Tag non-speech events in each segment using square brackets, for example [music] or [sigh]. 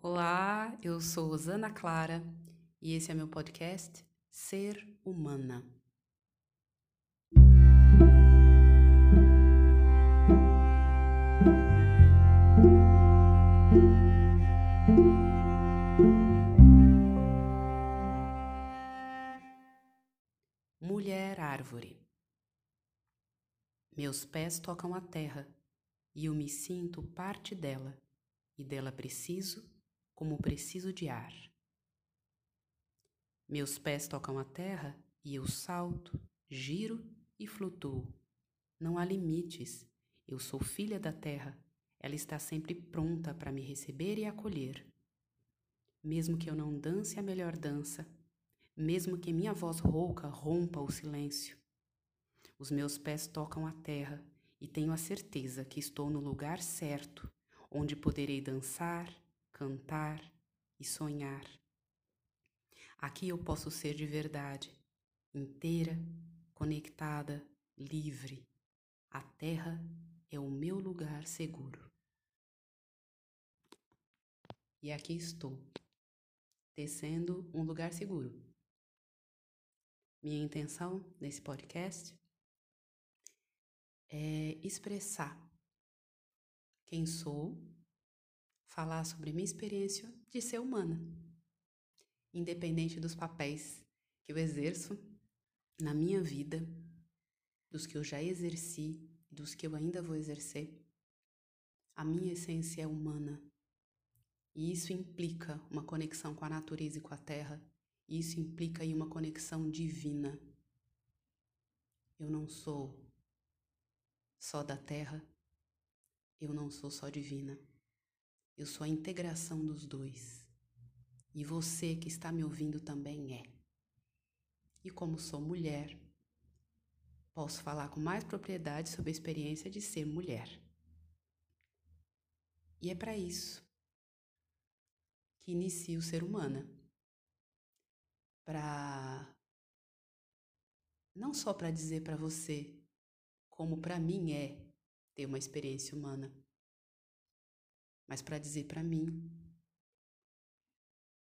Olá, eu sou Osana Clara e esse é meu podcast Ser Humana. Mulher Árvore Meus pés tocam a terra e eu me sinto parte dela, e dela preciso como preciso de ar. Meus pés tocam a terra e eu salto, giro e flutuo. Não há limites. Eu sou filha da terra. Ela está sempre pronta para me receber e acolher. Mesmo que eu não dance a melhor dança, mesmo que minha voz rouca rompa o silêncio, os meus pés tocam a terra e tenho a certeza que estou no lugar certo, onde poderei dançar, cantar e sonhar. Aqui eu posso ser de verdade, inteira, conectada, livre. A terra é o meu lugar seguro. E aqui estou, tecendo um lugar seguro. Minha intenção nesse podcast é expressar quem sou falar sobre minha experiência de ser humana, independente dos papéis que eu exerço na minha vida, dos que eu já exerci, dos que eu ainda vou exercer. A minha essência é humana. E isso implica uma conexão com a natureza e com a terra. E isso implica aí uma conexão divina. Eu não sou só da terra, eu não sou só divina. Eu sou a integração dos dois. E você que está me ouvindo também é. E como sou mulher, posso falar com mais propriedade sobre a experiência de ser mulher. E é para isso que inicio Ser Humana. Para não só para dizer para você como para mim é ter uma experiência humana, mas para dizer para mim,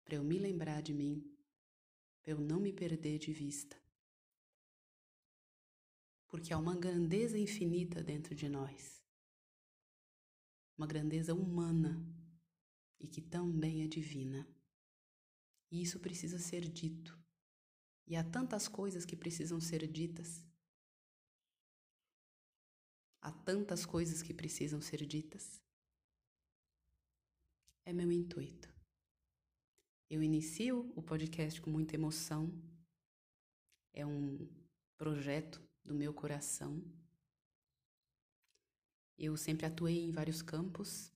para eu me lembrar de mim, para eu não me perder de vista. Porque há uma grandeza infinita dentro de nós, uma grandeza humana e que também é divina. E isso precisa ser dito. E há tantas coisas que precisam ser ditas. Há tantas coisas que precisam ser ditas é meu intuito. Eu inicio o podcast com muita emoção. É um projeto do meu coração. Eu sempre atuei em vários campos,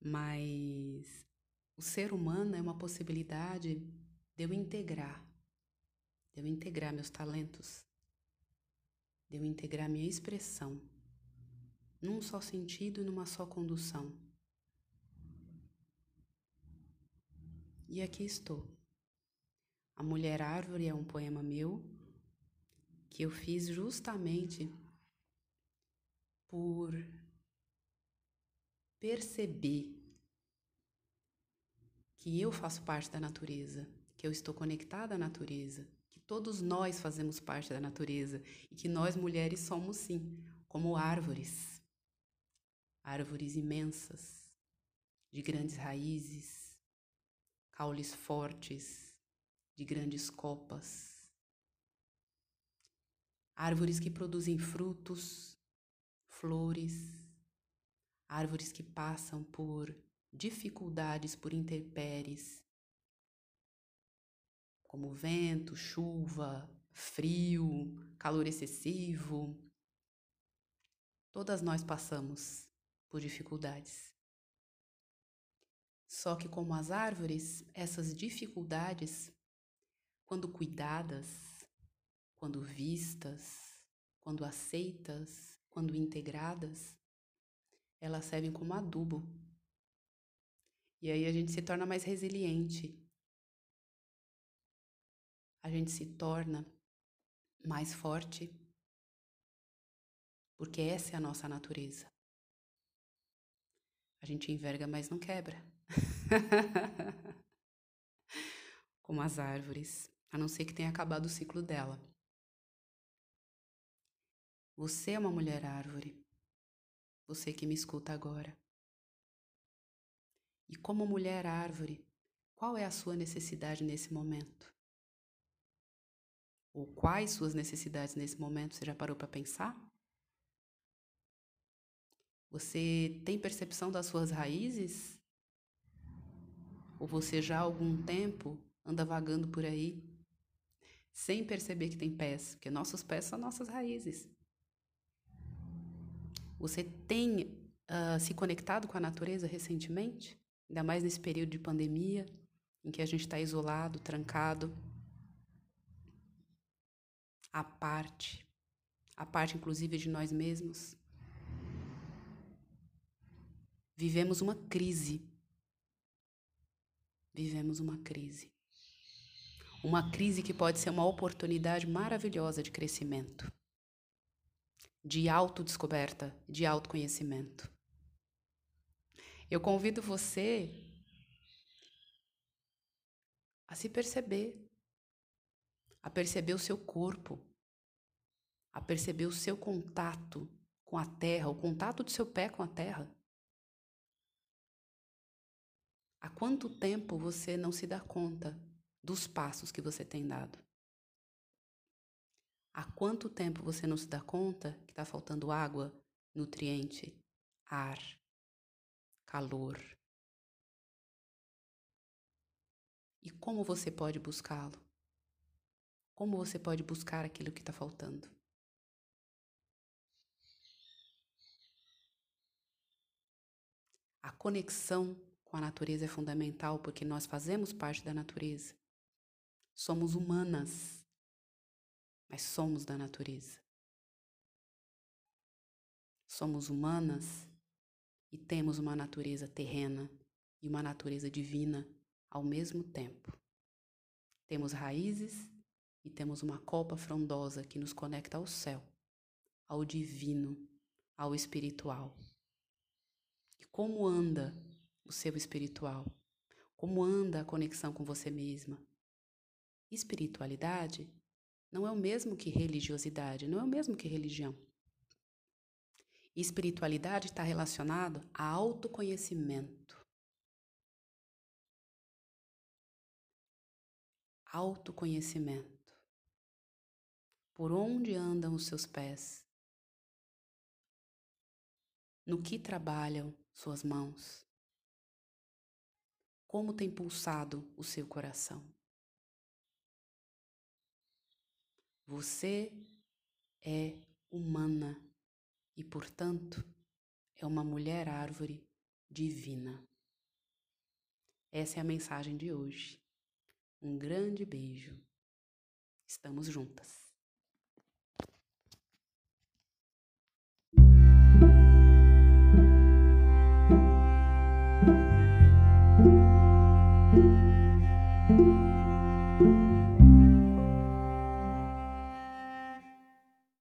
mas o ser humano é uma possibilidade de eu integrar, de eu integrar meus talentos, de eu integrar minha expressão, num só sentido e numa só condução. E aqui estou. A Mulher Árvore é um poema meu que eu fiz justamente por perceber que eu faço parte da natureza, que eu estou conectada à natureza, que todos nós fazemos parte da natureza e que nós mulheres somos sim, como árvores. Árvores imensas, de grandes raízes, caules fortes, de grandes copas, árvores que produzem frutos, flores, árvores que passam por dificuldades, por intempéries, como vento, chuva, frio, calor excessivo. Todas nós passamos por dificuldades. Só que, como as árvores, essas dificuldades, quando cuidadas, quando vistas, quando aceitas, quando integradas, elas servem como adubo. E aí a gente se torna mais resiliente. A gente se torna mais forte, porque essa é a nossa natureza. A gente enverga, mas não quebra. [laughs] Como as árvores, a não ser que tenha acabado o ciclo dela. Você é uma mulher árvore. Você que me escuta agora. E como mulher árvore, qual é a sua necessidade nesse momento? Ou quais suas necessidades nesse momento? Você já parou para pensar? Você tem percepção das suas raízes? Ou você já há algum tempo anda vagando por aí sem perceber que tem pés? Porque nossos pés são nossas raízes. Você tem uh, se conectado com a natureza recentemente? Ainda mais nesse período de pandemia, em que a gente está isolado, trancado, à parte, a parte inclusive de nós mesmos. Vivemos uma crise. Vivemos uma crise. Uma crise que pode ser uma oportunidade maravilhosa de crescimento, de autodescoberta, de autoconhecimento. Eu convido você a se perceber, a perceber o seu corpo, a perceber o seu contato com a terra, o contato do seu pé com a terra. Quanto tempo você não se dá conta dos passos que você tem dado? Há quanto tempo você não se dá conta que está faltando água, nutriente, ar, calor? E como você pode buscá-lo? Como você pode buscar aquilo que está faltando? A conexão com a natureza é fundamental porque nós fazemos parte da natureza. Somos humanas, mas somos da natureza. Somos humanas e temos uma natureza terrena e uma natureza divina ao mesmo tempo. Temos raízes e temos uma copa frondosa que nos conecta ao céu, ao divino, ao espiritual. E como anda o seu espiritual? Como anda a conexão com você mesma? Espiritualidade não é o mesmo que religiosidade, não é o mesmo que religião. Espiritualidade está relacionado a autoconhecimento. Autoconhecimento. Por onde andam os seus pés? No que trabalham suas mãos? Como tem pulsado o seu coração? Você é humana e, portanto, é uma mulher árvore divina. Essa é a mensagem de hoje. Um grande beijo. Estamos juntas.